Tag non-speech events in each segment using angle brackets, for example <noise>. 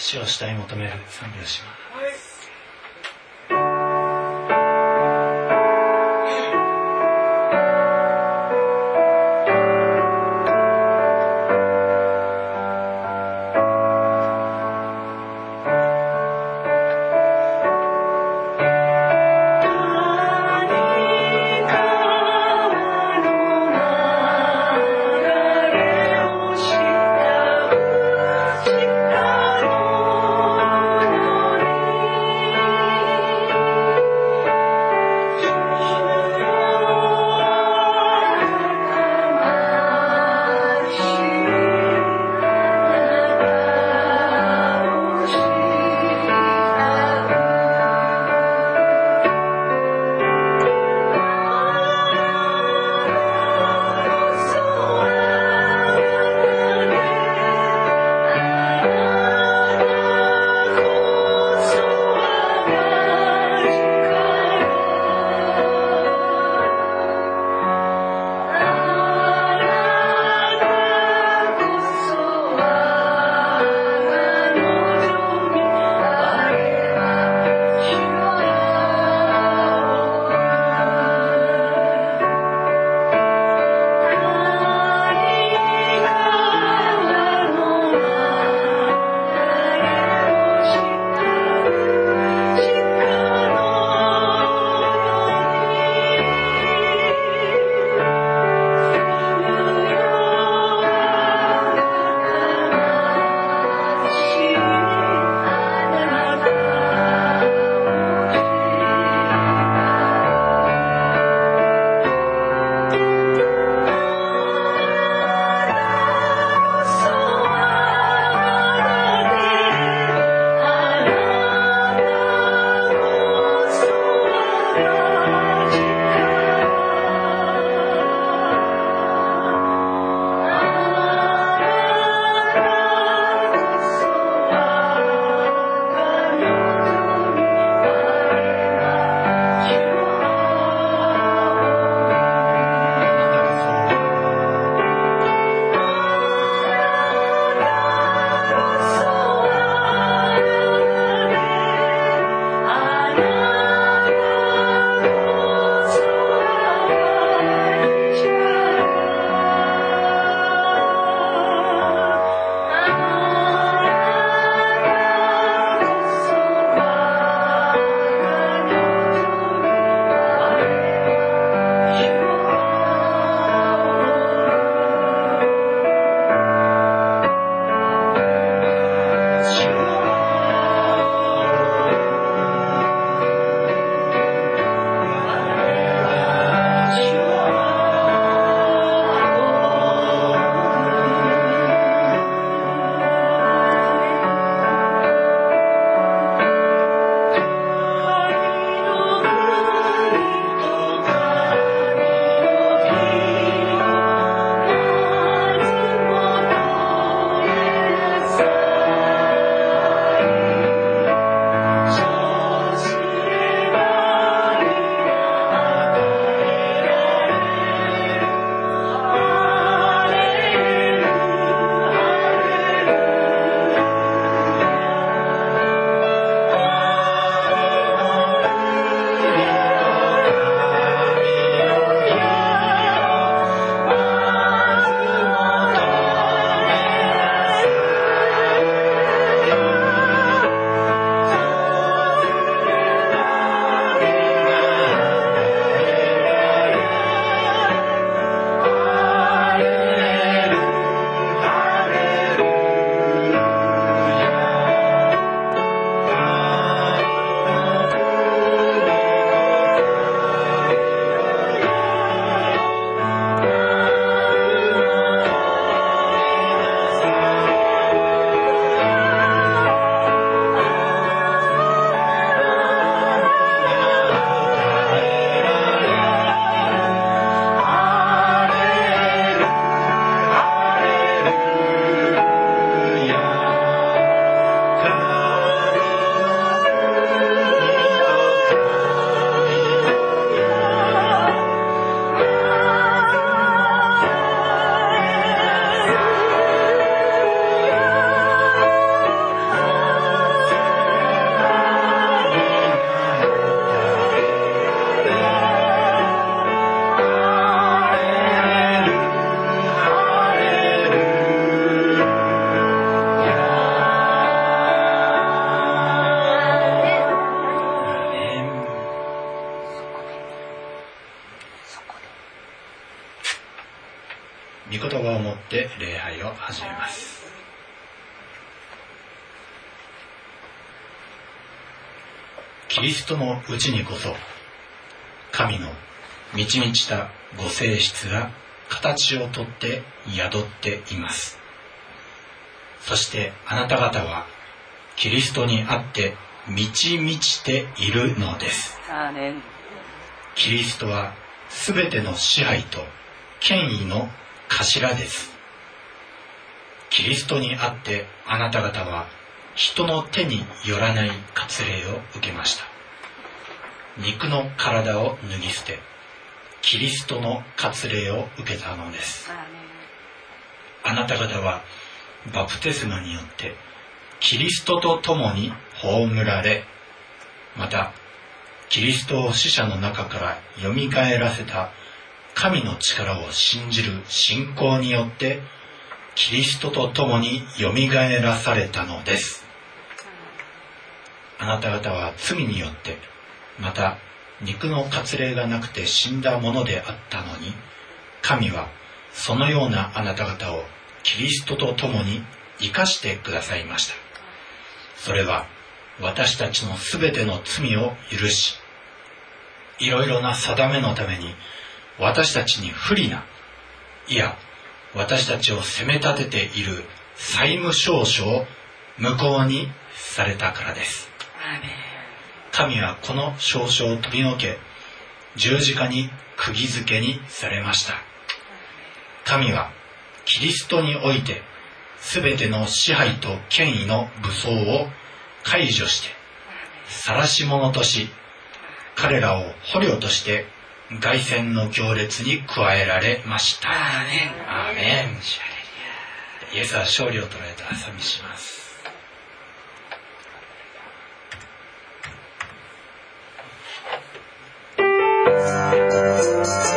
主を主体求める賛美をします「キリストのうちにこそ神の満ち満ちたご性質が形をとって宿っています。そしてあなた方はキリストにあって満ち満ちているのです。キリストは全ての支配と権威の頭です。キリストにあってあなた方は人の手によらない割礼を受けました肉の体を脱ぎ捨てキリストの割礼を受けたのです。あなた方はバプテスマによってキリストと共に葬られまたキリストを死者の中からよみがえらせた神の力を信じる信仰によってキリストと共によみがえらされたのです。あなた方は罪によってまた肉の割礼がなくて死んだものであったのに神はそのようなあなた方をキリストと共に生かしてくださいました。それは私たちのすべての罪を許しいろいろな定めのために私たちに不利ないや私たちを責め立てている債務証書を無効にされたからです。神はこの証書を飛びのけ十字架に釘付けにされました。神はキリストにおいて全ての支配と権威の武装を解除して晒し者とし彼らを捕虜として凱旋の行列に加えられました。アーメン。アーメン。イエスは勝利を捉えた朝見します明日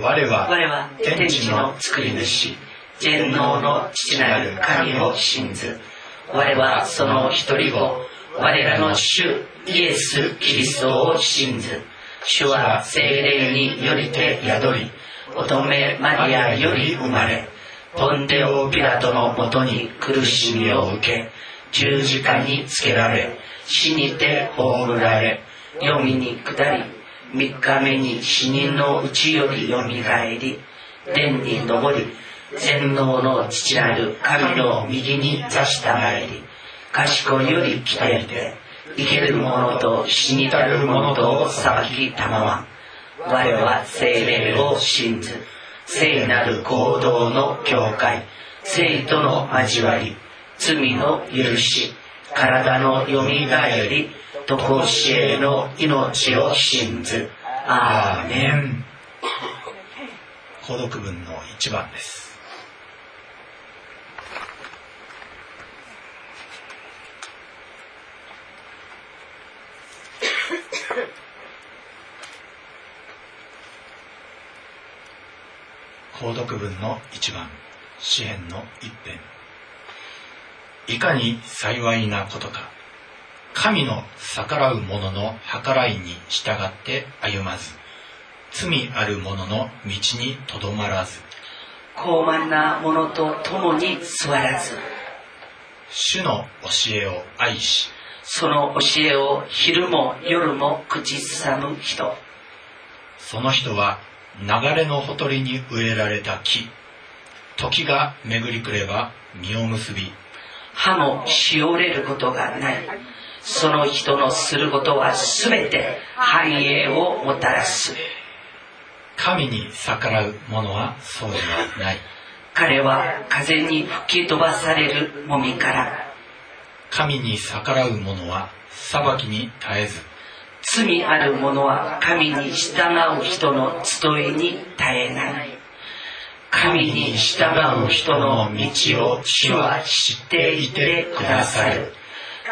我は天地の作り主。全能の父なる神を信ず。我はその一人を我らの主イエス・キリストを信ず。主は精霊によりて宿り乙女マリアより生まれポンテオ・ピラトのもとに苦しみを受け十字架につけられ死にて葬られ黄泉に下り三日目に死人のうちよりよみがえり天に昇り全能の父なる神の右に座したまえり賢いより来ていて生ける者と死にたる者とを裁きたまわ我は精霊を信ず聖なる行動の境界生との交わり罪の許し体のよみがえり常しえの命を信ず。アーメン。購読文の1番です。<laughs> 購読文の1番。詩篇の一編いかに幸いなことか神の逆らう者の計らいに従って歩まず罪ある者の道にとどまらず高慢な者と共に座らず主の教えを愛しその教えを昼も夜も口ずさむ人。その人は流れのほとりに植えられた木。時が巡りくれば実を結び歯もしおれることがない。その人のすることは全て繁栄をもたらす。神に逆らう者はそうではない。彼は風に吹き飛ばされるもみから。神に逆らう者は裁きに絶えず。罪ある者は神に従う人の集いに絶えない神に従う人の道を主は知っていてくださる。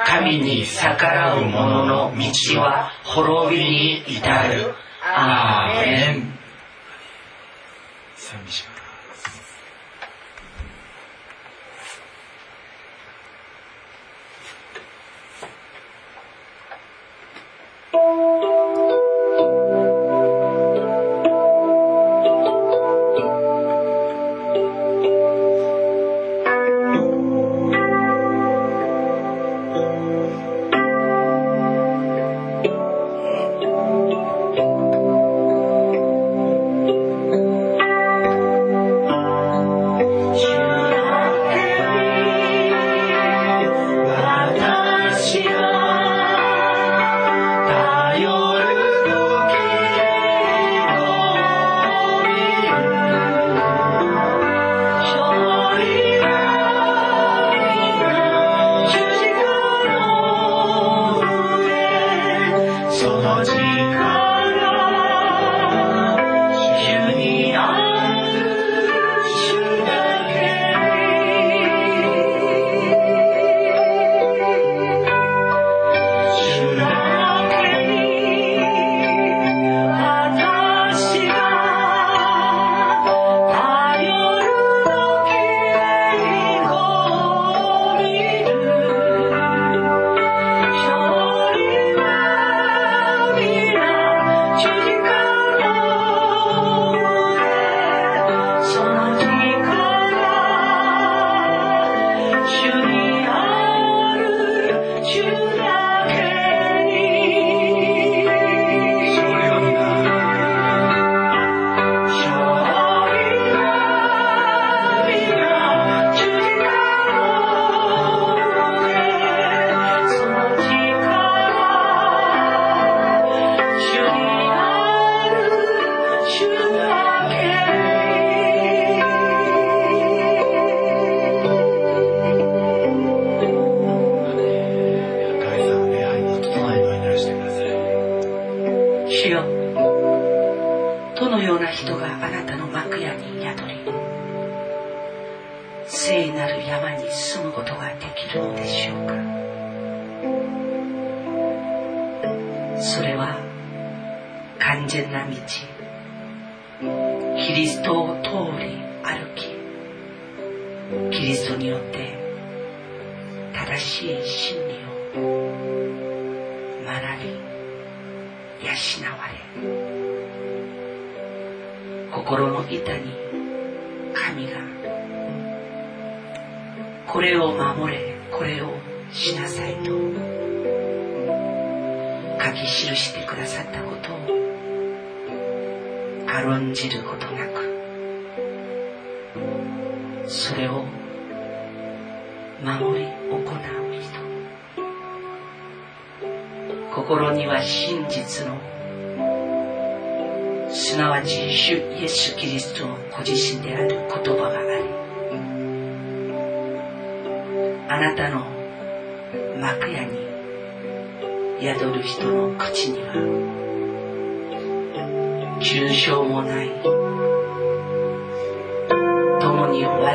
神に逆らう者の道は滅びに至る。アーメン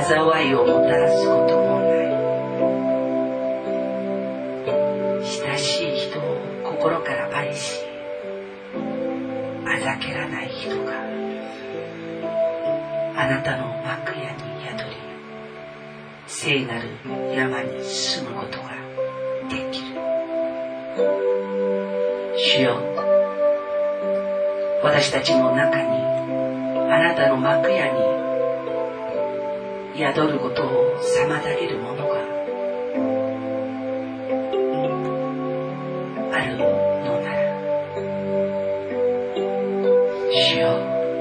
災いをもたらすこともない親しい人を心から愛しあざけらない人があなたの幕屋に宿り聖なる山に住むことができる。主よ私たちの中にあなたの幕屋に宿ることを妨げるものがあるのなら主よ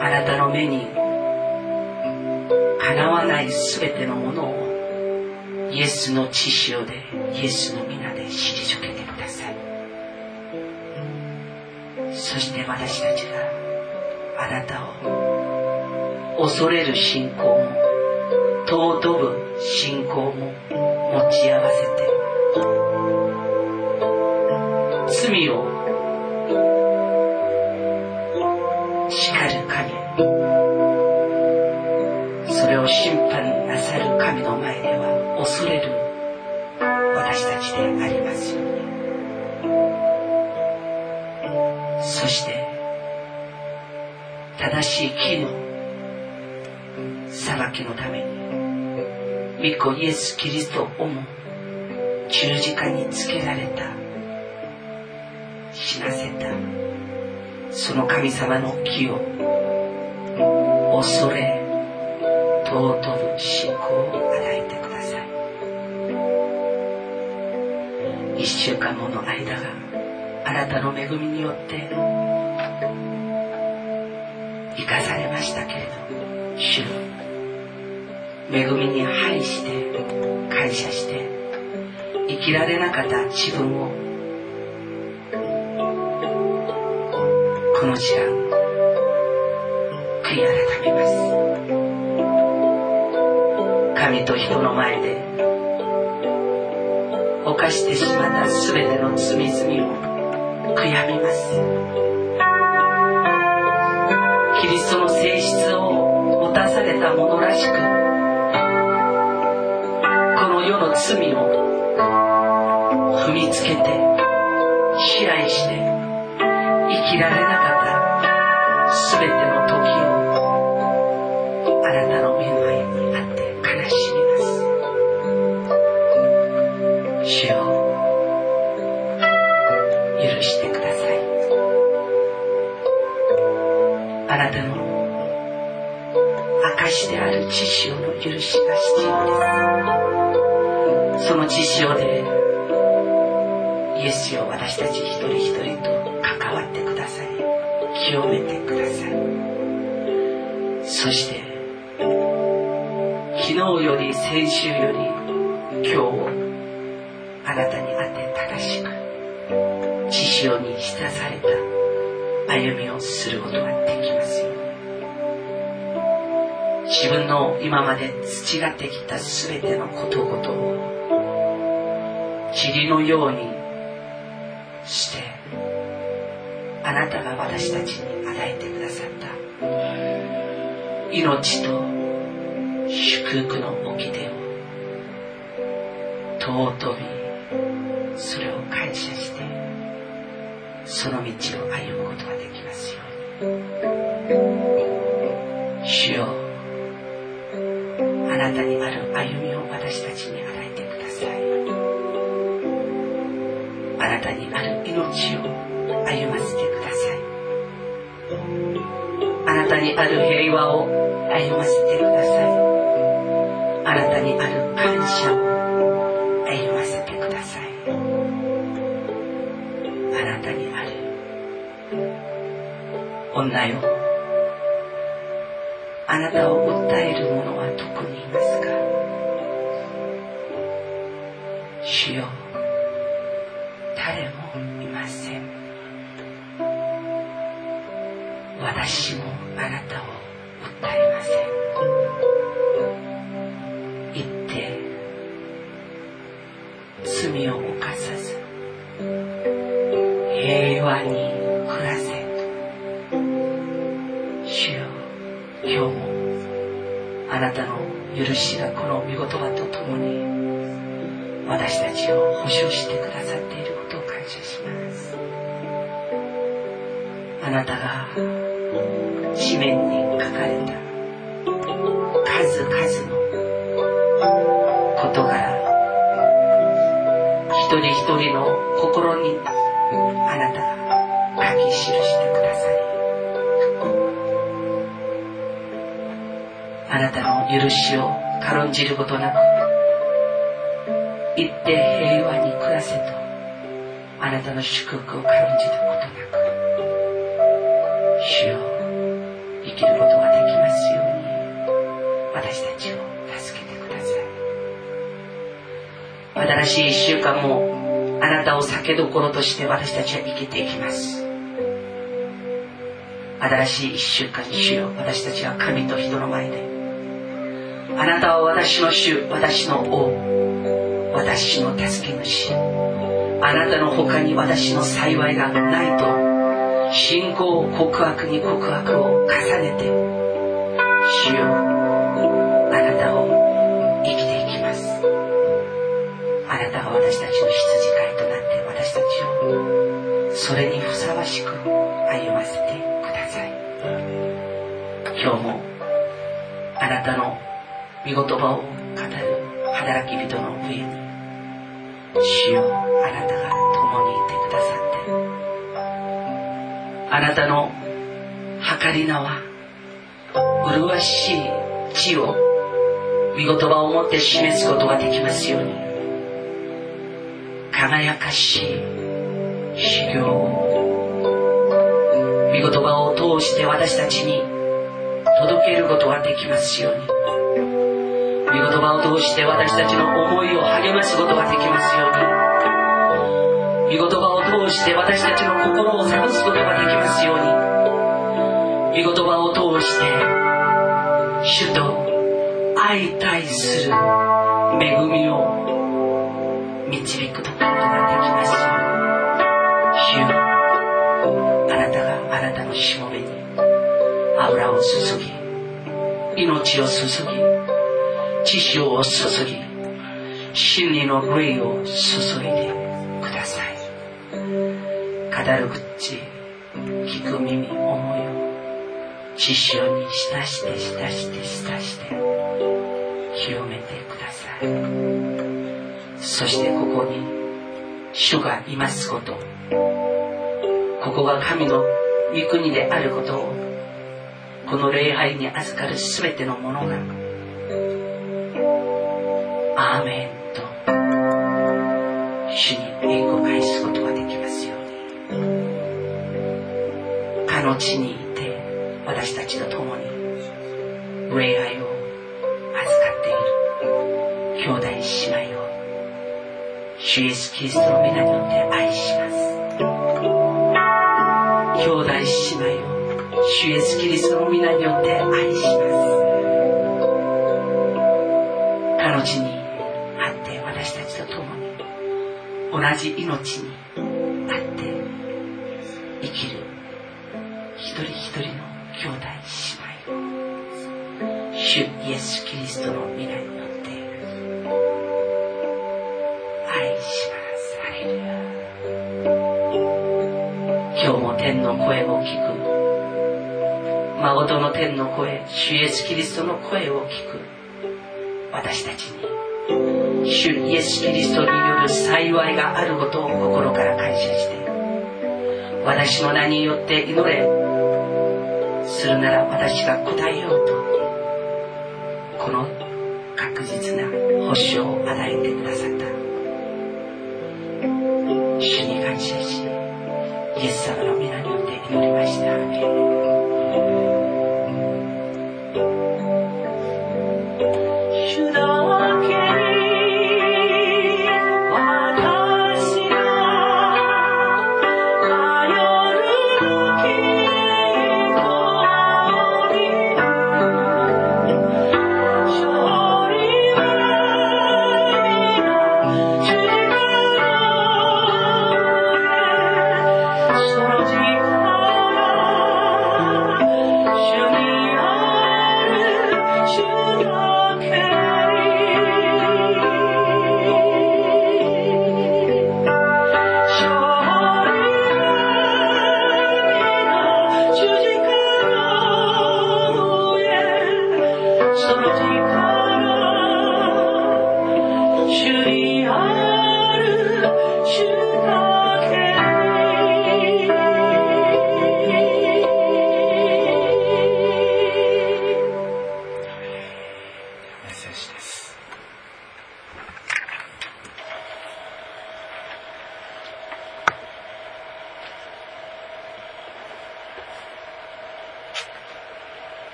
あなたの目にかなわないすべてのものをイエスの血潮でイエスの皆で退けてください。そして私たちがあなたを恐れる信仰も尊ぶ信仰も持ち合わせて罪を叱る神それを審判なさる神の前では恐れる私たちでありますように。そして正しい木子イエス・キリストをも十字架につけられた。死なせた。その神様の木を恐れ尊ぶ信仰を与えてください。一週間もの間があなたの恵みによって生かされましたけれど主恵みに配して感謝して生きられなかった自分をこの時間悔い改めます。神と人の前で犯してしまった全ての罪々を悔やみます。キリストの性質を持たされたものらしく世の罪を踏みつけて支配して生きられなかった全ての清めてください。そして昨日より先週より今日をあなたにあて正しく知潮に浸された歩みをすることができますよ。うに自分の今まで培ってきた全てのことごとを塵のようにしてあなたが私たちに与えてくださった。命と祝福の掟を尊びそれを感謝してその道を歩むことができますように。主よあなたにある歩みを私たちに与えてください。あなたにある命を歩ませてあなたにある平和を歩ませてください。あなたにある感謝を歩ませてください。あなたにある。女よ。あなたを訴える者はどこにいますか？主よ。私心にあなたが書き記してくださりあなたの許しを軽んじることなく行って平和に暮らせとあなたの祝福を軽んじることなく主よ生きることができますように私たちを助けてください。新しい一週間もあなたを酒どころとして私たちは生きていきます。新しい一週間に主よ私たちは神と人の前で。あなたは私の主私の王。私の助け主。あなたの他に私の幸いがないと。信仰告白に告白を重ねて。主よあなたを生きていきます。あなたが私たちの羊それにふさわしく歩ませてください。今日もあなたの御言葉を語る働き人の上に主よあなたが共にいてくださってあなたの計り名は麗しい地を御言葉をもって示すことができますように。輝かしい修行を御言葉を通して私たちに届けることができますように。御言葉を通して私たちの思いを励ますことができますように。御言葉を通して私たちの心を探すことができますように。御言葉を通して主と相対する恵みを導くこと。のしもべに油を注ぎ命を注ぎ知識を注ぎ真理の霊を注いでください語る口聞く耳思いを知識に浸して浸して浸して広めてくださいそしてここに主がいますことここが神の御国であることをこの礼拝に預かる全てのものがアーメンと主に栄光を返すことができますように。かの地にいて私たちと共に礼拝を預かっている。兄弟姉妹を主イエスキリストの皆によって愛します。主イエスキリストの皆によって愛します。彼の地にあって私たちと共に同じ命に誠の天の声主イエス・キリストの声を聞く。私たちに主イエス・キリストによる幸いがあることを心から感謝して私の名によって祈れ。するなら私が答えようと。この確実な保証を与えてくださった。主に感謝しイエス様の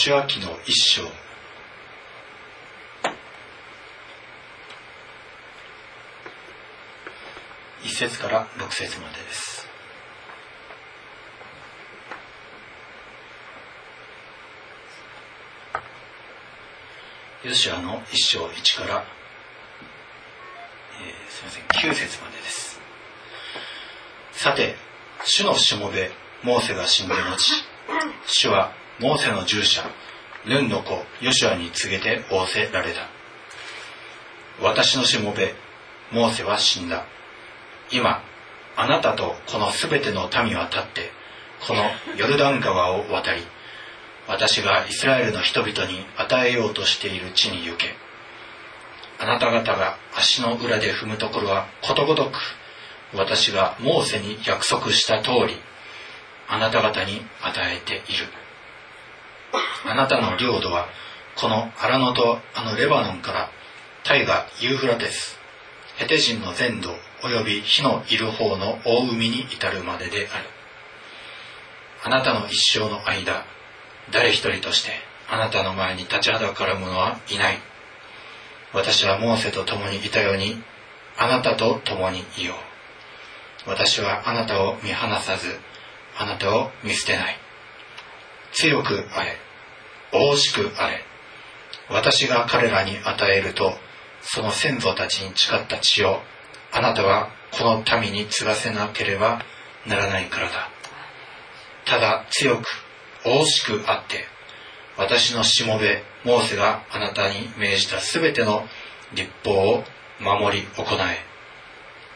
吉明の一章一節から六節までです。ヨシュアの一章一から、えー、すみません九節までです。さて主のしもべモーセが死んで後主はモーセの従者ヌンの子ヨシュアに告げて仰せられた。私のしもべモーセは死んだ。今あなたとこのすべての民は立ってこのヨルダン川を渡り私がイスラエルの人々に与えようとしている地に行け。あなた方が足の裏で踏むところはことごとく私がモーセに約束した通りあなた方に与えている。あなたの領土はこのアラノとあのレバノンから大河ユーフラテスヘテ人の全土及び火のいる方の大海に至るまでである。あなたの一生の間誰一人としてあなたの前に立ちはだかる者はいない。私はモーセと共にいたようにあなたと共にいよう。私はあなたを見放さずあなたを見捨てない。強くあれ大しくあれ私が彼らに与えるとその先祖たちに誓った血をあなたはこの民に継がせなければならないからだ。ただ強く大しくあって私のしもべモーセがあなたに命じたすべての立法を守り行え。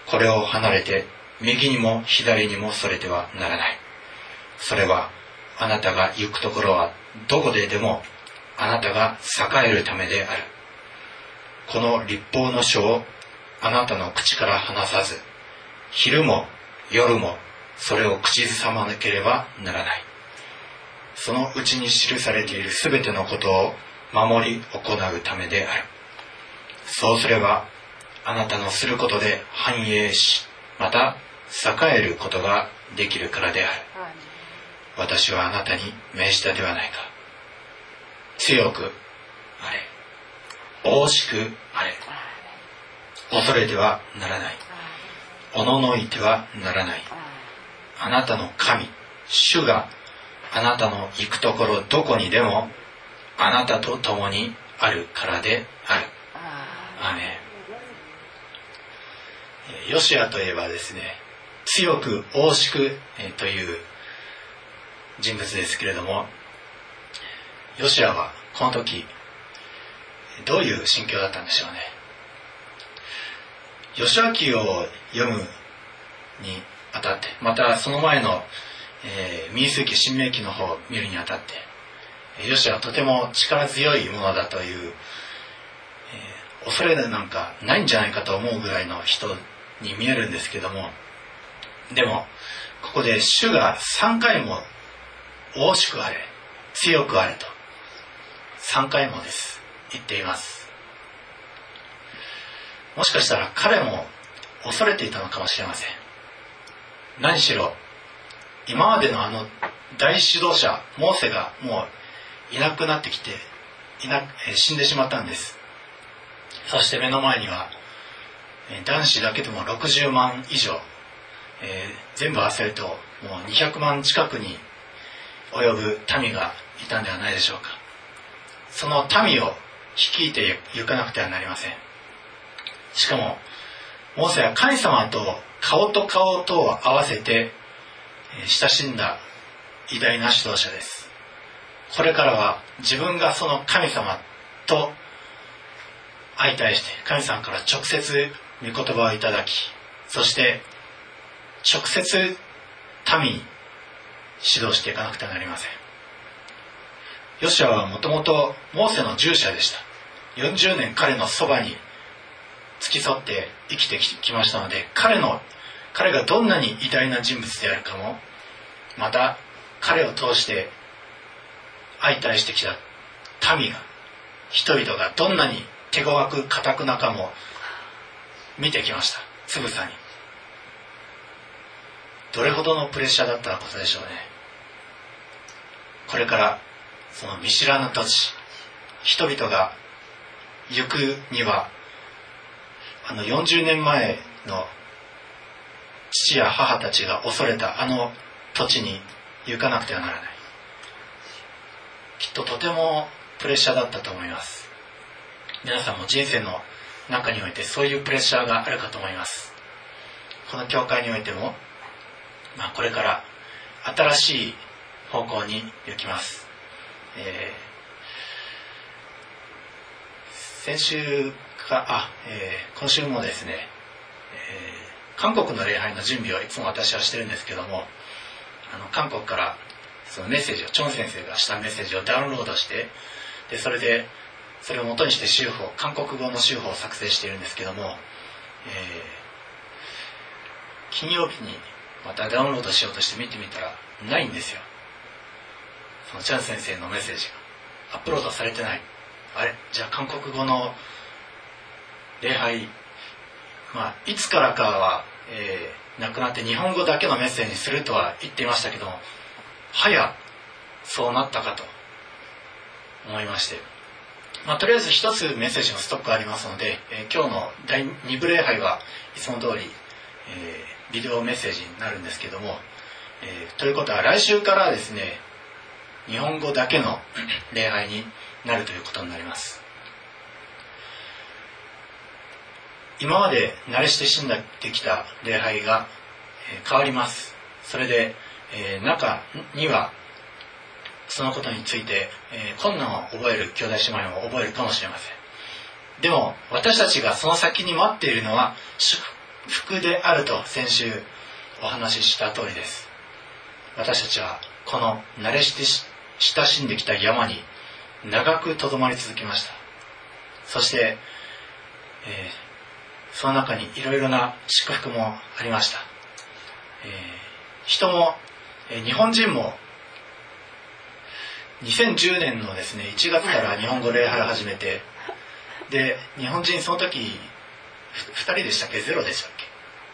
これを離れて右にも左にもそれてはならない。それはあなたが行くところはどこででもあなたが栄えるためである。この立法の書をあなたの口から離さず昼も夜もそれを口ずさまなければならない。そのうちに記されているすべてのことを守り行うためである。そうすればあなたのすることで繁栄しまた栄えることができるからである。私はあなたに命じたではないか。強くあれ。大しくあれ。恐れてはならない。おののいてはならない。あなたの神主があなたの行くところどこにでもあなたと共にあるからである。アメン。ヨシアといえばですね強く大しくという人物ですけれどもヨシアはこの時どういう心境だったんでしょうね。吉明を読むにあたってまたその前の、えー、民数記新明記の方を見るにあたってヨシアはとても力強いものだという、えー、恐れなんかないんじゃないかと思うぐらいの人に見えるんですけどもでもここで主が3回も大しくあれ強くあれと3回もです言っています。もしかしたら彼も恐れていたのかもしれません。何しろ今までのあの大指導者モーセがもういなくなってきていな死んでしまったんです。そして目の前には男子だけでも60万以上、えー、全部合わせるともう200万近くに及ぶ民がいたんではないでしょうか。その民を率いて行かなくてはなりません。しかもモーセは神様と顔と顔とを合わせて親しんだ偉大な指導者です。これからは自分がその神様と相対して神様から直接御言葉をいただきそして直接民に指導していかなくてはなりません。ヨシアはもともとモーセの従者でした。40年彼のそばに付き添って生きてきましたので彼の彼がどんなに偉大な人物であるかもまた彼を通して相対してきた民が人々がどんなに手強く固くなかも見てきました。つぶさに。どれほどのプレッシャーだったことでしょうね。これからその見知らぬ土地人々が行くにはあの40年前の父や母たちが恐れたあの土地に行かなくてはならない。きっととてもプレッシャーだったと思います。皆さんも人生の中においてそういうプレッシャーがあるかと思います。この教会においても、まあ、これから新しい方向に行きます、えー、先週かあ、えー、今週もですね、えー、韓国の礼拝の準備をいつも私はしてるんですけどもあの韓国からそのメッセージをチョン先生がしたメッセージをダウンロードしてでそれでそれを元にして州法韓国語の州法を作成しているんですけども、えー、金曜日にまたダウンロードしようとして見てみたらないんですよ。そのチャン先生のメッセージがアップロードされてない。あれ？じゃあ韓国語の礼拝？まあいつからかは、えー、なくなって日本語だけのメッセージにするとは言っていましたけどもはやそうなったかと思いまして。まあ、とりあえず一つメッセージのストックありますので、えー、今日の第2部礼拝はいつも通り、えー、ビデオメッセージになるんですけども、え、ということは来週からですね日本語だけの礼拝になるということになります。今まで慣れ親しんできた礼拝が、変わります。それで、え中にはそのことについて、え、困難を覚える兄弟姉妹も覚えるかもしれません。でも私たちがその先に待っているのは祝福であると先週お話しした通りです。私たちはこの慣れし親しんできた山に長くとどまり続けました。そして、えー、その中にいろいろな祝福もありました、えー、人も、えー、日本人も2010年のですね1月から日本語礼拝を始めてで日本人その時2人でしたっけ？ゼロでしたっ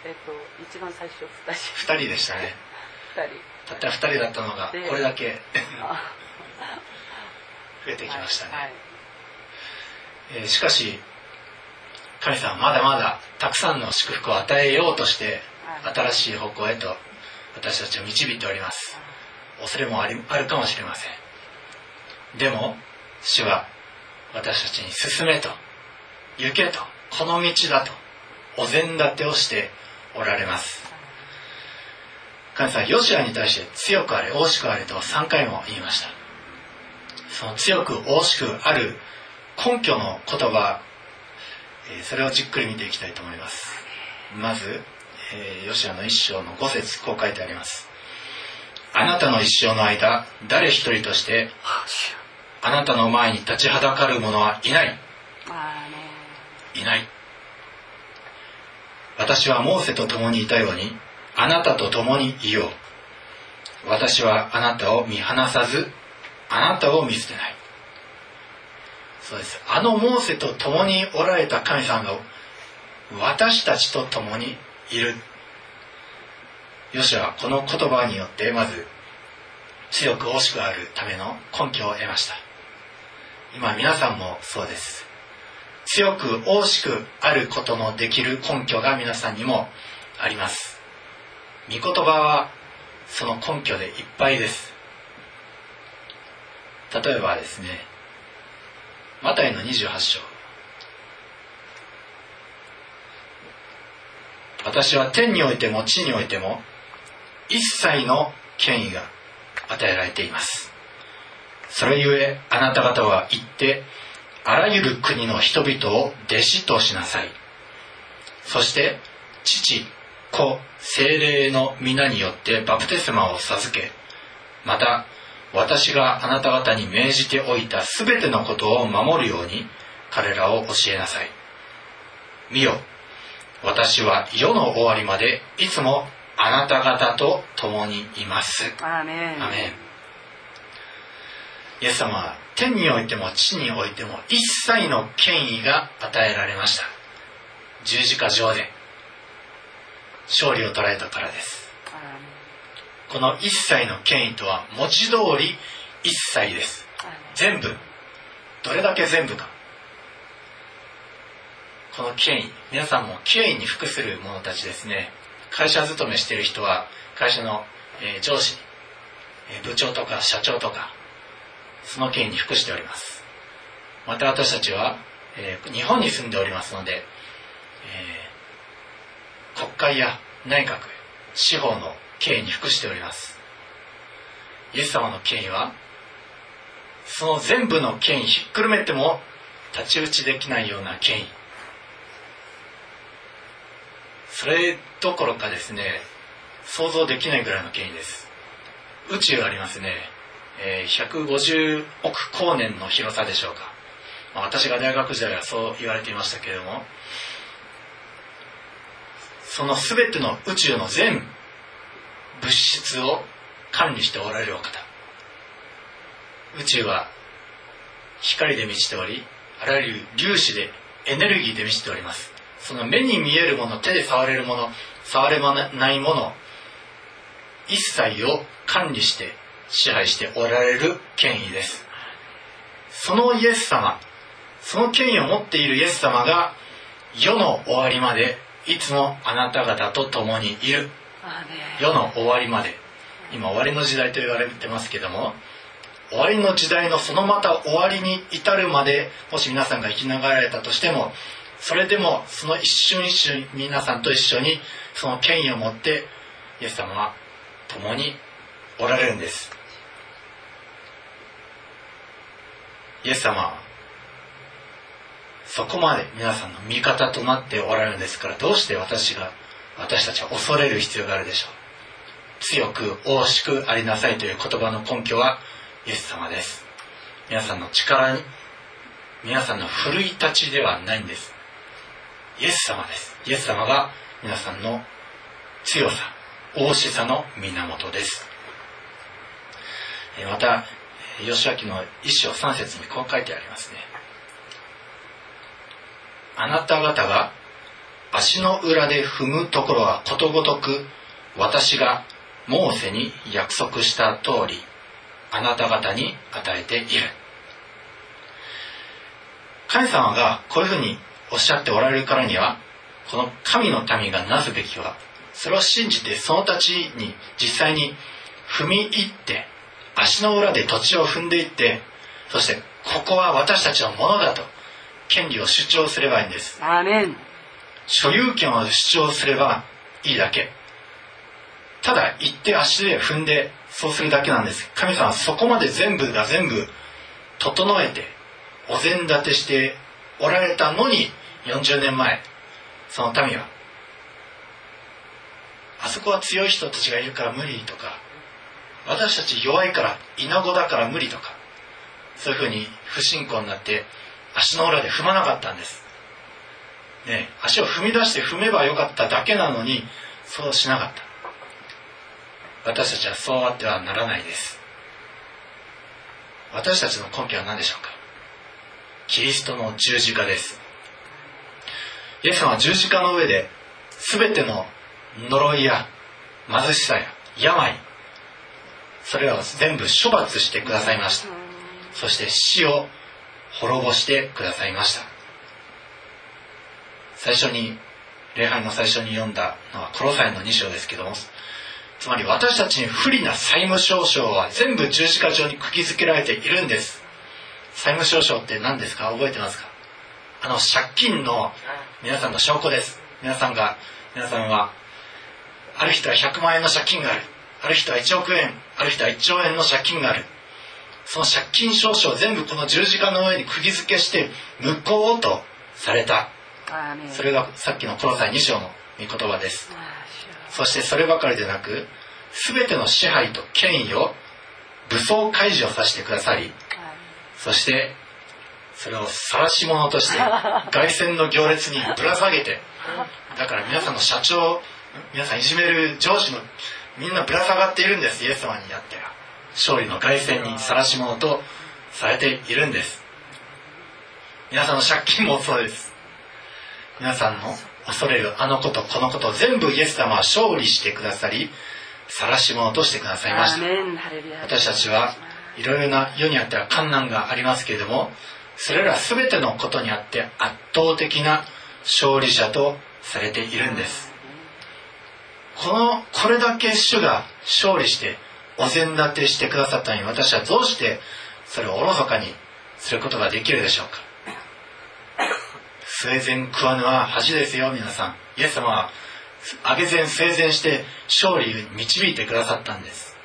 け？えっと一番最初2人。2人でしたねたった2人だったのがこれだけ。<laughs> 増えてきましたね、はいはい、えー、しかし神様まだまだたくさんの祝福を与えようとして新しい方向へと私たちを導いております。恐れもありあるかもしれません。でも主は私たちに進めと行けとこの道だとお膳立てをしておられます神様ヨシアに対して強くあれ大しくあれと3回も言いました。その強く大しくある根拠の言葉それをじっくり見ていきたいと思います。まずヨシアの一章の5節こう書いてあります。あなたの一生の間誰一人としてあなたの前に立ちはだかる者はいない。いない。私はモーセと共にいたようにあなたと共にいよう。私はあなたを見放さずあなたを見捨てない。そうです。あのモーセと共におられた神様が私たちと共にいる。ヨシはこの言葉によってまず強く惜しくあるための根拠を得ました。今皆さんもそうです。強く惜しくあることのできる根拠が皆さんにもあります。御言葉はその根拠でいっぱいです。例えばですねマタイの28章。私は天においても地においても一切の権威が与えられています。それゆえあなた方は行ってあらゆる国の人々を弟子としなさい。そして父子精霊の皆によってバプテスマを授けまた私があなた方に命じておいた全てのことを守るように彼らを教えなさい。見よ私は世の終わりまでいつもあなた方と共にいます。アメン。アメン。イエス様は天においても地においても一切の権威が与えられました。十字架上で勝利を捉えたからです。この一切の権威とは文字通り一切です。全部どれだけ全部か。この権威皆さんも権威に服する者たちですね。会社勤めしてる人は会社の、上司、部長とか社長とかその権威に服しております。また私たちは、日本に住んでおりますので、えー国会や内閣司法の権威に服しております。イエス様の権威はその全部の権威ひっくるめても太刀打ちできないような権威。それどころかですね想像できないぐらいの権威です。宇宙ありますね、えー150億光年の広さでしょうか、まあ私が大学時代はそう言われていましたけれどもその全ての宇宙の全物質を管理しておられるお方。宇宙は光で満ちておりあらゆる粒子でエネルギーで満ちております。その目に見えるもの手で触れるもの触れないもの一切を管理して支配しておられる権威です。そのイエス様その権威を持っているイエス様が世の終わりまでいつもあなた方と共にいる。世の終わりまで。今終わりの時代と言われてますけども終わりの時代のそのまた終わりに至るまでもし皆さんが生きながられたとしてもそれでもその一瞬一瞬皆さんと一緒にその権威を持ってイエス様は共におられるんです。イエス様はそこまで皆さんの味方となっておられるんですからどうして私が私たちは恐れる必要があるでしょう？強く大しくありなさいという言葉の根拠はイエス様です。皆さんの力に皆さんの奮い立ちではないんです。イエス様です。イエス様が皆さんの強さ大しさの源です。またえ義明の一章三節にこう書いてありますね。あなた方が足の裏で踏むところはことごとく私がモーセに約束した通りあなた方に与えている。神様がこういうふうにおっしゃっておられるからにはこの神の民がなすべきはそれを信じてその立ちに実際に踏み入って足の裏で土地を踏んでいってそしてここは私たちのものだと。権利を主張すればいいんです。所有権を主張すればいいだけ。ただ行って足で踏んでそうするだけなんです。神様はそこまで全部が全部整えてお膳立てしておられたのに40年前その民は。あそこは強い人たちがいるから無理とか私たち弱いから稲子だから無理とかそういうふうに不信仰になって足の裏で踏まなかったんです。ね、足を踏み出して踏めばよかっただけなのにそうしなかった。私たちはそうあってはならないです。私たちの根拠は何でしょうか。キリストの十字架です。イエス様は十字架の上で全ての呪いや貧しさや病それらを全部処罰してくださいました。そして死を滅ぼしてくださいました。最初に礼拝の最初に読んだのはコロサイの2章ですけどもつまり私たちに不利な債務証書は全部十字架上に釘付けられているんです。債務証書って何ですか？覚えてますか？あの借金の皆さんの証拠です。皆さんが皆さんはある人は100万円の借金がある。ある人は1億円。ある人は1兆円の借金がある。その借金証書を全部この十字架の上に釘付けして無効とされた。それがさっきのコロサイ2章の御言葉です。そしてそればかりでなく全ての支配と権威を武装解除させてくださりそしてそれを晒し者として <laughs> 凱旋の行列にぶら下げてだから皆さんの社長皆さんいじめる上司のみんなぶら下がっているんですイエス様にやって。は勝利の凱旋に晒し者とされているんです。皆さんの借金もそうです。皆さんの恐れるあのことこのこと全部イエス様は勝利してくださり晒し者としてくださいました。私たちはいろいろな世にあっては困難がありますけれどもそれら全てのことにあって圧倒的な勝利者とされているんです。このこれだけ主が勝利してお膳立てしてくださったのに私はどうしてそれをおろそかにすることができるでしょうか？生前食わぬは恥ですよ皆さん。イエス様はあげ膳生前して勝利に導いてくださったんです。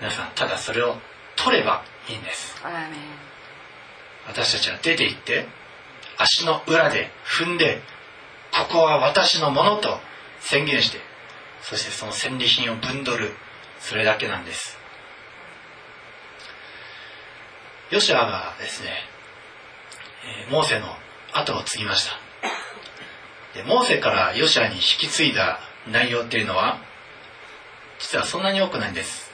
皆さんただそれを取ればいいんです。私たちは出て行って足の裏で踏んでここは私のものと宣言してそしてその戦利品を分取るそれだけなんです。ヨシアがですね、モーセの後を継ぎました。でモーセからヨシアに引き継いだ内容っていうのは実はそんなに多くないんです。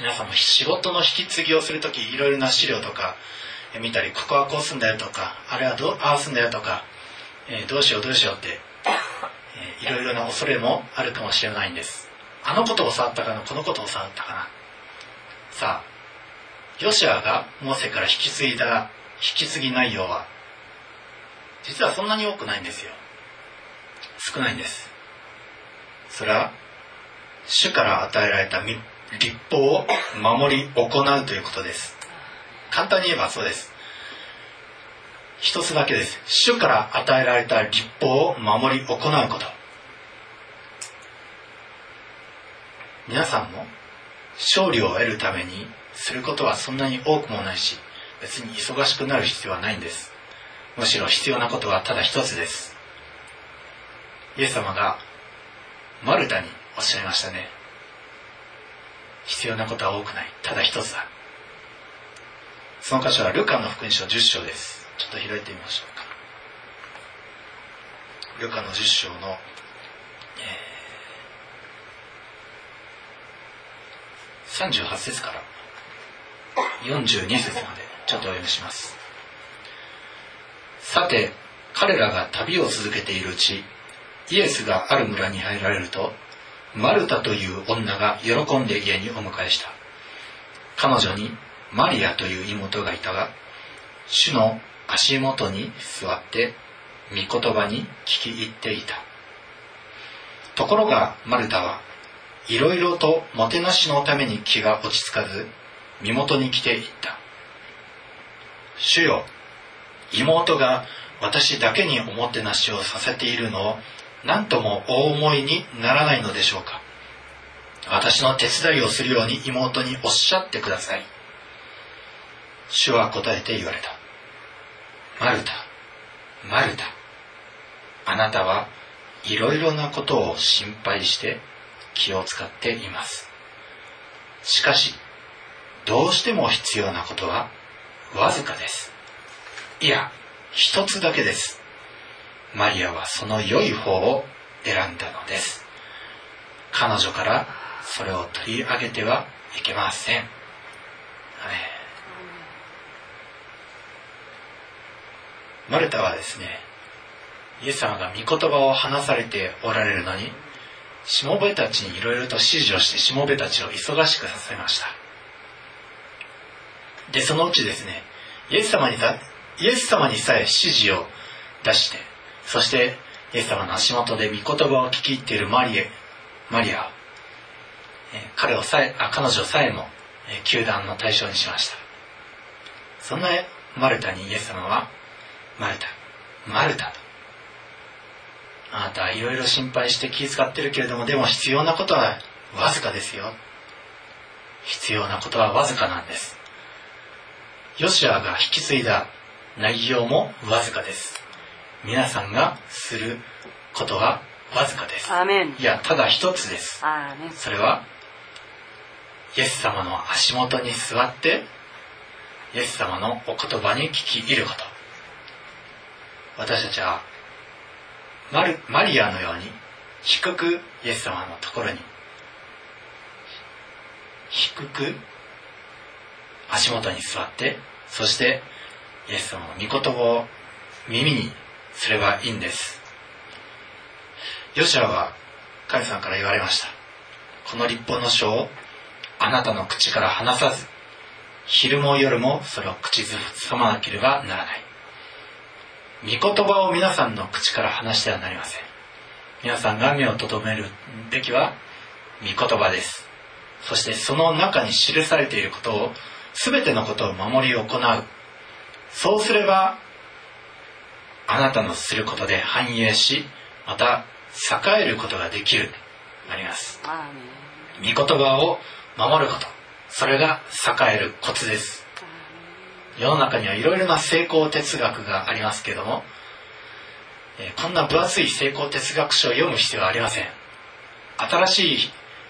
皆さんも仕事の引き継ぎをする時いろいろな資料とか見たりここはこうすんだよとかあれはどうああすんだよとか、えーどうしようどうしようって、えーいろいろな恐れもあるかもしれないんです。あのことを触ったかなこのことを触ったかな。さあヨシアがモーセから引き継いだ引き継ぎ内容は実はそんなに多くないんですよ。少ないんです。それは主から与えられた立法を守り行うということです。簡単に言えばそうです。一つだけです。主から与えられた立法を守り行うこと。皆さんも勝利を得るためにすることはそんなに多くもないし別に忙しくなる必要はないんです。むしろ必要なことはただ一つです。イエス様がマルタにおっしゃいましたね。必要なことは多くない。ただ一つだ。その箇所はルカの福音書10章です。ちょっと開いてみましょうか。ルカの10章の、えー38節から。42節まで。ちょっとお読みします。さて彼らが旅を続けているうちイエスがある村に入られるとマルタという女が喜んで家にお迎えした。彼女にマリアという妹がいたが主の足元に座って御言葉に聞き入っていた。ところがマルタはいろいろともてなしのために気が落ち着かず身元に来ていった。主よ妹が私だけにおもてなしをさせているのを何ともお思いにならないのでしょうか。私の手伝いをするように妹におっしゃってください。主は答えて言われた。マルタマルタ。あなたはいろいろなことを心配して気を使っています。しかしどうしても必要なことはわずかです。いや一つだけです。マリアはその良い方を選んだのです。彼女からそれを取り上げてはいけません、はい。マルタはですねイエス様が御言葉を話されておられるのにしもべたちにいろいろと指示をしてしもべたちを忙しくさせました。でそのうちですねイエス様にさイエス様にさえ指示を出してそしてイエス様の足元で御言葉を聞き入っているマリエマリア、彼をさえあ彼女さえも、球団の対象にしました。そんなマルタにイエス様はマルタマルタとあなたはいろいろ心配して気遣ってるけれどもでも必要なことはわずかですよ。必要なことはわずかなんです。ヨシアが引き継いだ内容もわずかです。皆さんがすることはわずかです。いやただ一つです。それはイエス様の足元に座ってイエス様のお言葉に聞き入ること。私たちはマルマリアのように低くイエス様のところに低く足元に座ってそしてイエス様の御言葉を耳にすればいいんです。ヨシアは神様から言われました。この立法の書をあなたの口から離さず昼も夜もそれを口ずさまなければならない。御言葉を皆さんの口から話してはなりません。皆さんが目を留めるべきは御言葉です。そしてその中に記されていることを全てのことを守り行う。そうすればあなたのすることで繁栄しまた栄えることができる。あります。御言葉を守ること。それが栄えるコツです世の中にはいろいろな成功哲学がありますけども、えーこんな分厚い成功哲学書を読む必要はありません。新しい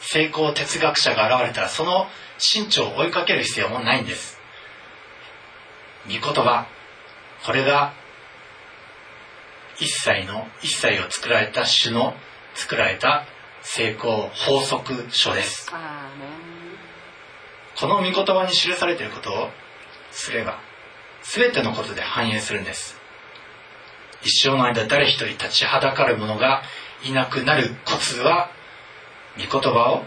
成功哲学者が現れたらその身長を追いかける必要もないんです。御言葉これが一切の一切を作られた種の作られた成功法則書です。この御言葉に記されていることをすれば全てのことで反映するんです。一生の間誰一人立ちはだかる者がいなくなるコツは御言葉を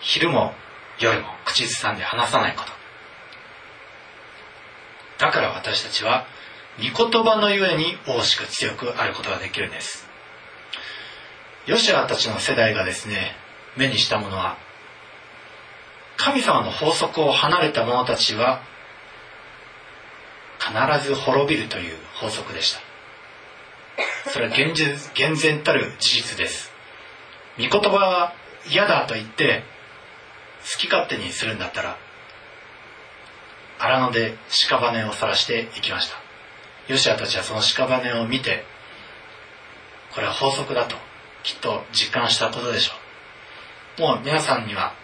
昼も夜も口ずさんで話さないこと。だから私たちは御言葉のゆえに大しく強くあることができるんです。ヨシアたちの世代がですね目にしたものは神様の法則を離れた者たちは必ず滅びるという法則でした。それは現実厳然たる事実です。御言葉は嫌だと言って好き勝手にするんだったら荒野で屍を晒していきました。ヨシアたちはその屍を見てこれは法則だときっと実感したことでしょう。もう皆さんには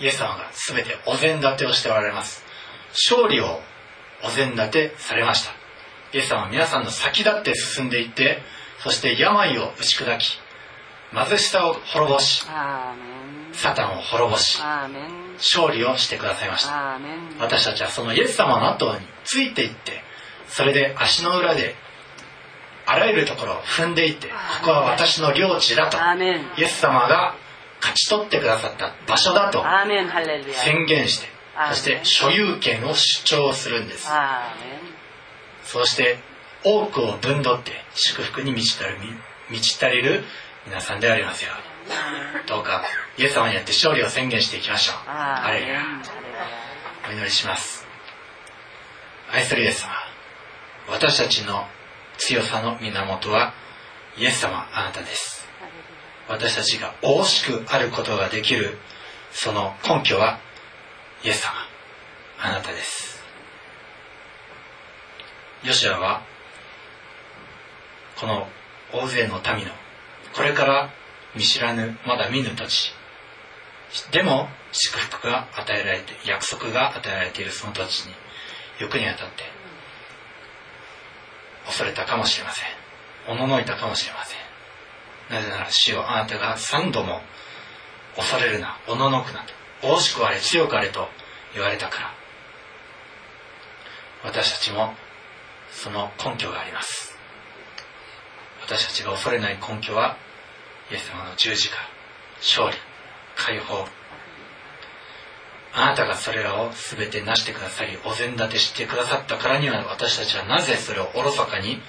イエス様が全てお膳立てをしておられます。勝利をお膳立てされました。イエス様は皆さんの先立って進んでいってそして病を打ち砕き貧しさを滅ぼしサタンを滅ぼし勝利をしてくださいました。私たちはそのイエス様の後についていってそれで足の裏であらゆるところを踏んでいってここは私の領地だとイエス様が勝ち取ってくださった場所だと宣言してそして所有権を主張するんです。そして多くを分取って祝福に満ち足る満ち足りる皆さんでありますよ。うにどうかイエス様によって勝利を宣言していきましょう。アーメンハレルヤハレルヤお祈りします。愛するイエス様私たちの強さの源はイエス様あなたです。私たちが大しくあることができるその根拠はイエス様あなたです。ヨシアはこの大勢の民のこれから見知らぬまだ見ぬ土地でも祝福が与えられて約束が与えられているその土地に行くにあたって恐れたかもしれません。おののいたかもしれません。なぜなら主よあなたが三度も恐れるなおののくなと大しくあれ強くあれと言われたから。私たちもその根拠があります。私たちが恐れない根拠はイエス様の十字架勝利解放。あなたがそれらを全て成してくださりお膳立てしてくださったからには私たちはなぜそれをおろそかに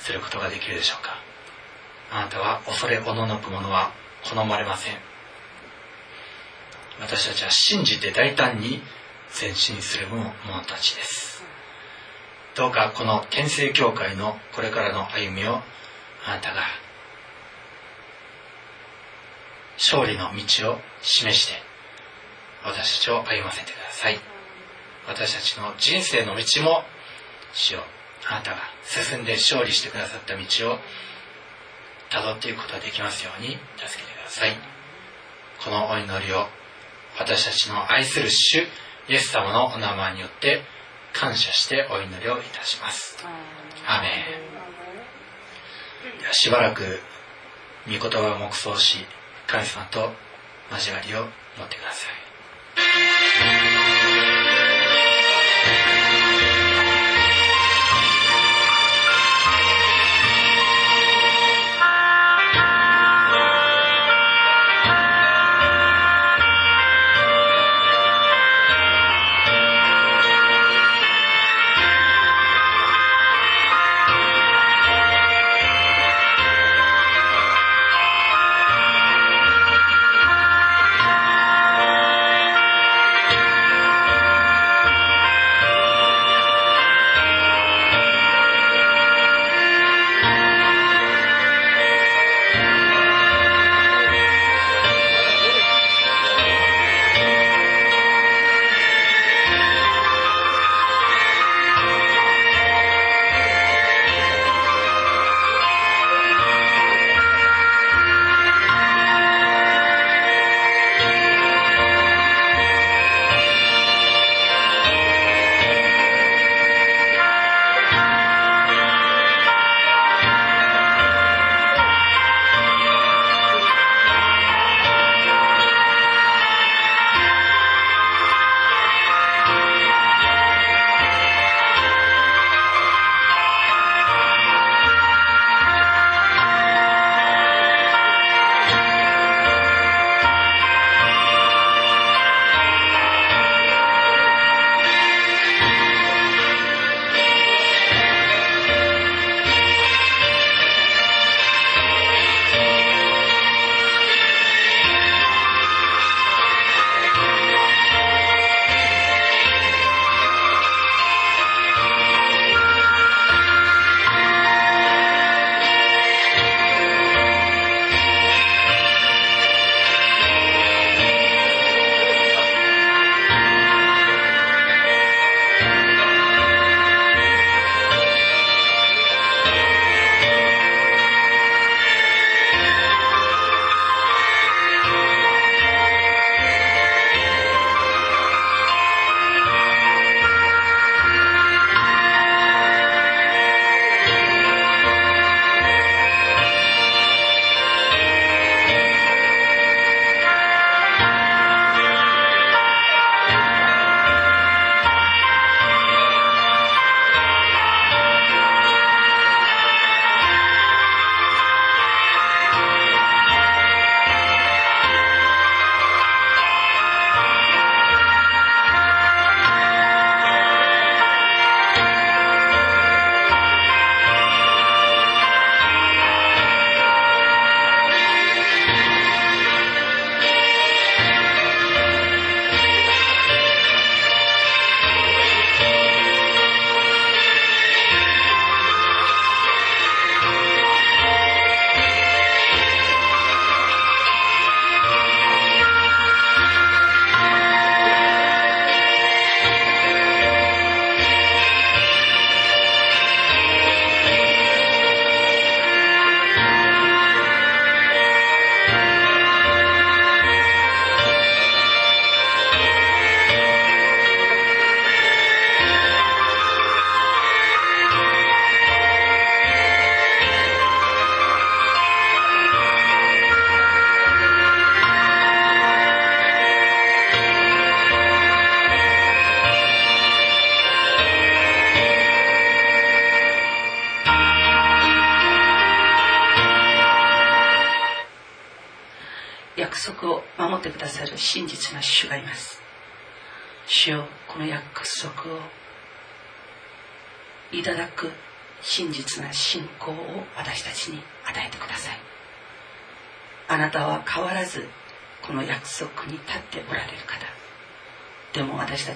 することができるでしょうか。あなたは恐れおののくものは好まれません。私たちは信じて大胆に前進する者たちです。どうかこの天聖教会のこれからの歩みをあなたが勝利の道を示して私たちを歩ませてください。私たちの人生の道も主よあなたが進んで勝利してくださった道をたどっていくことができますように助けてください。このお祈りを私たちの愛する主イエス様のお名前によって感謝してお祈りをいたします。アメン。ではしばらく御言葉を黙想し神様と交わりを持ってください。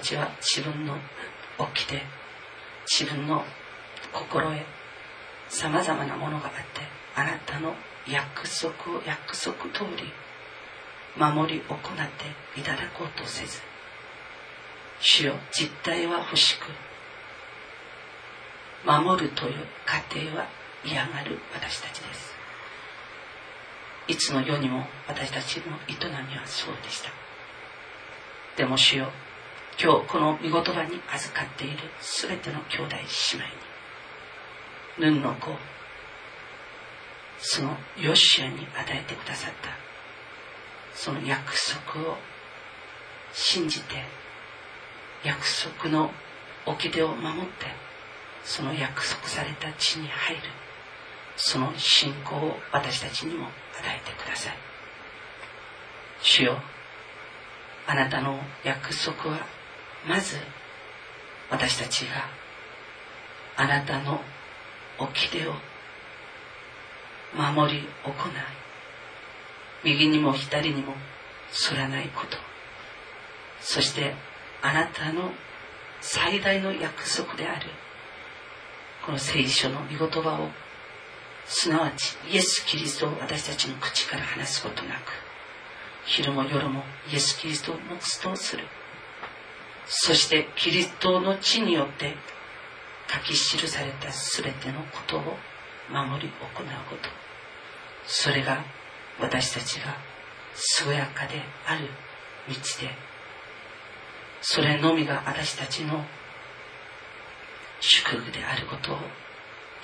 ちは自分の起きて自分の心へさまざまなものがあってあなたの約束を約束通り守り行っていただこうとせず主よ実態は欲しく守るという過程は嫌がる私たちです。いつの世にも私たちの営みはそうでした。でも主よ今日この御言葉に預かっている全ての兄弟姉妹にヌンの子そのヨシアに与えてくださったその約束を信じて約束の掟を守ってその約束された地に入るその信仰を私たちにも与えてください。主よあなたの約束はまず私たちがあなたの掟を守り行い右にも左にも反らないこと。そしてあなたの最大の約束であるこの聖書の御言葉をすなわちイエス・キリストを私たちの口から話すことなく昼も夜もイエス・キリストを持つとする。そしてキリストの地によって書き記された全てのことを守り行うこと。それが私たちが健やかである道で。それのみが私たちの祝福であることを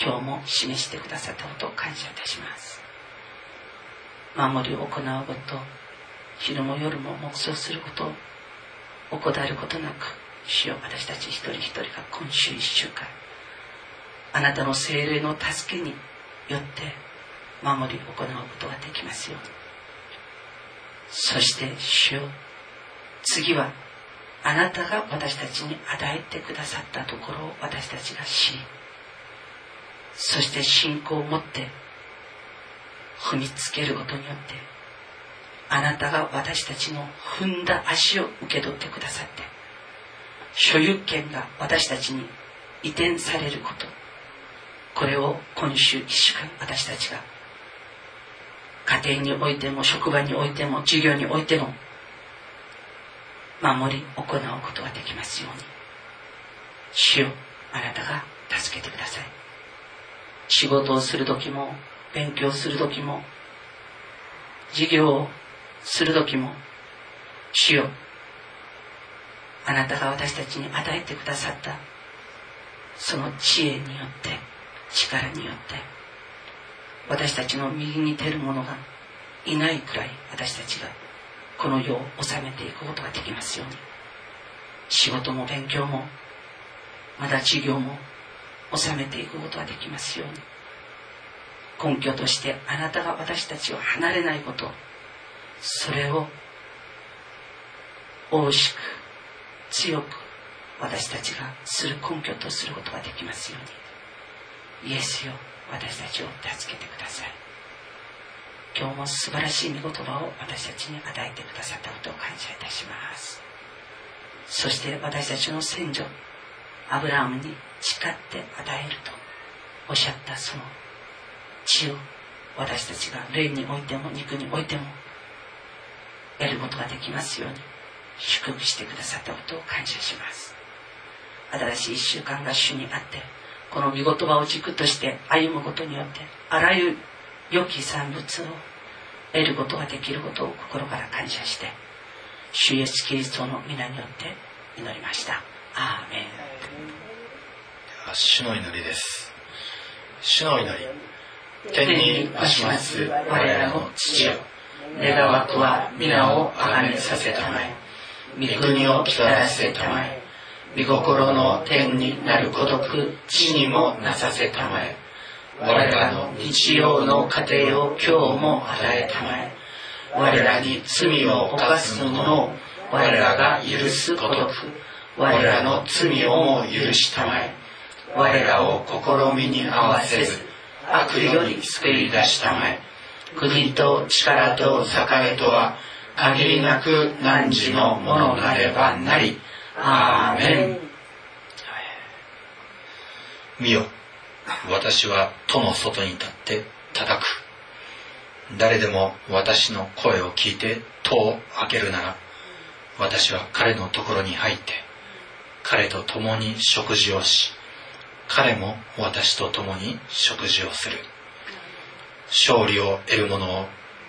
今日も示してくださったことを感謝いたします。守りを行うこと昼も夜も黙想すること。怠ることなく主よ私たち一人一人が今週一週間あなたの精霊の助けによって守り行うことができますように。そして主よ次はあなたが私たちに与えてくださったところを私たちが知りそして信仰を持って踏みつけることによってあなたが私たちの踏んだ足を受け取ってくださって所有権が私たちに移転されることこれを今週一週間私たちが家庭においても職場においても授業においても守り行うことができますように。主よあなたが助けてください。仕事をする時も勉強する時も授業をする時も主よあなたが私たちに与えてくださったその知恵によって力によって私たちの右に出る者がいないくらい私たちがこの世を治めていくことができますように。仕事も勉強もまだ授業も収めていくことができますように。根拠としてあなたが私たちを離れないことそれを大しく強く私たちがする根拠とすることができますように。イエスよ私たちを助けてください。今日も素晴らしい御言葉を私たちに与えてくださったことを感謝いたします。そして私たちの先祖アブラハムに誓って与えるとおっしゃったその血を私たちが霊においても肉においても得ることができますように祝福してくださったことを感謝します。新しい一週間が主にあってこの御言葉を軸として歩むことによってあらゆる良き産物を得ることができることを心から感謝して主イエスキリストの皆によって祈りました。アーメン。主の祈りです。主の祈り。天に増します。我らの父よ願わくは皆をあがめさせたまえ。御国を来たらせたまえ。御心の天になるごとく地にもなさせたまえ。我らの日曜の糧を今日も与えたまえ。我らに罪を犯す者を我らが許すことく我らの罪をも許したまえ。我らを試みに合わせず悪より救い出したまえ。国と力と栄とは限りなく汝のものなればなり。アーメン。見よ。私は戸の外に立って叩く。誰でも私の声を聞いて戸を開けるなら私は彼のところに入って彼と共に食事をし彼も私と共に食事をする。勝利を得る者を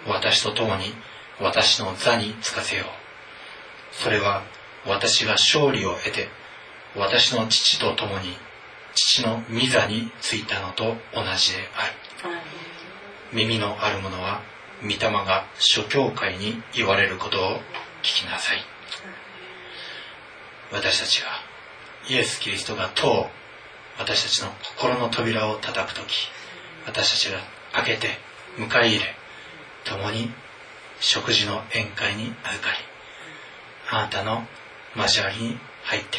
私と共に私の座につかせよう。それは私が勝利を得て私の父と共に父の御座についたのと同じである。耳のある者は御霊が諸教会に言われることを聞きなさい。私たちがイエス・キリストが戸を私たちの心の扉を叩く時私たちが開けて迎え入れ共に食事の宴会に預かりあなたの交わりに入って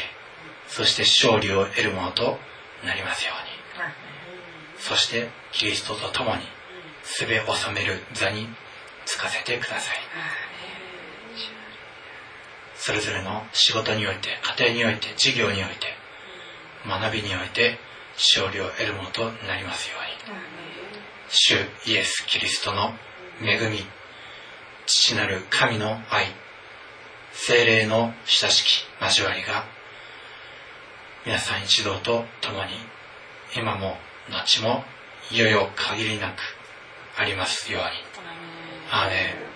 そして勝利を得るものとなりますように。そしてキリストと共にすべ収める座につかせてください。それぞれの仕事において家庭において事業において学びにおいて勝利を得るものとなりますように。主イエス・キリストの恵み父なる神の愛精霊の親しき交わりが皆さん一同と共に今も後もいよいよ限りなくありますように。アーメ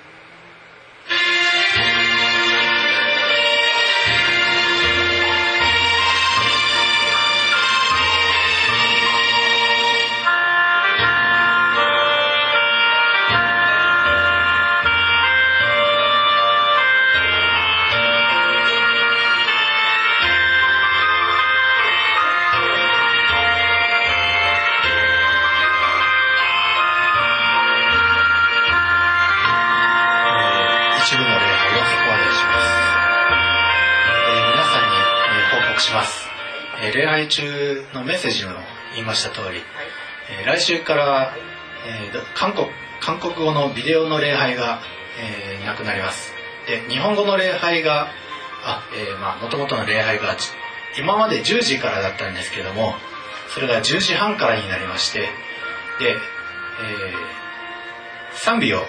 えー礼拝中のメッセージの言いました通り、えー来週から、え韓国韓国語のビデオの礼拝が、えーなくなります。で日本語の礼拝があ、えーまあ元々の礼拝がじ今まで10時からだったんですけどもそれが10時半からになりましてで、えー賛美を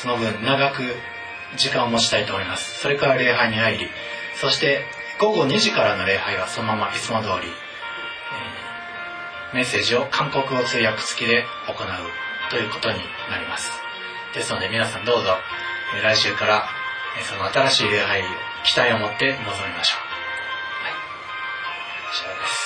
その分長く時間を持ちたいと思います。それから礼拝に入りそして午後2時からの礼拝はそのままいつも通り、メッセージを韓国語通訳付きで行うということになります。ですので皆さんどうぞ来週からその新しい礼拝期待を持って臨みましょう。はい。以上です。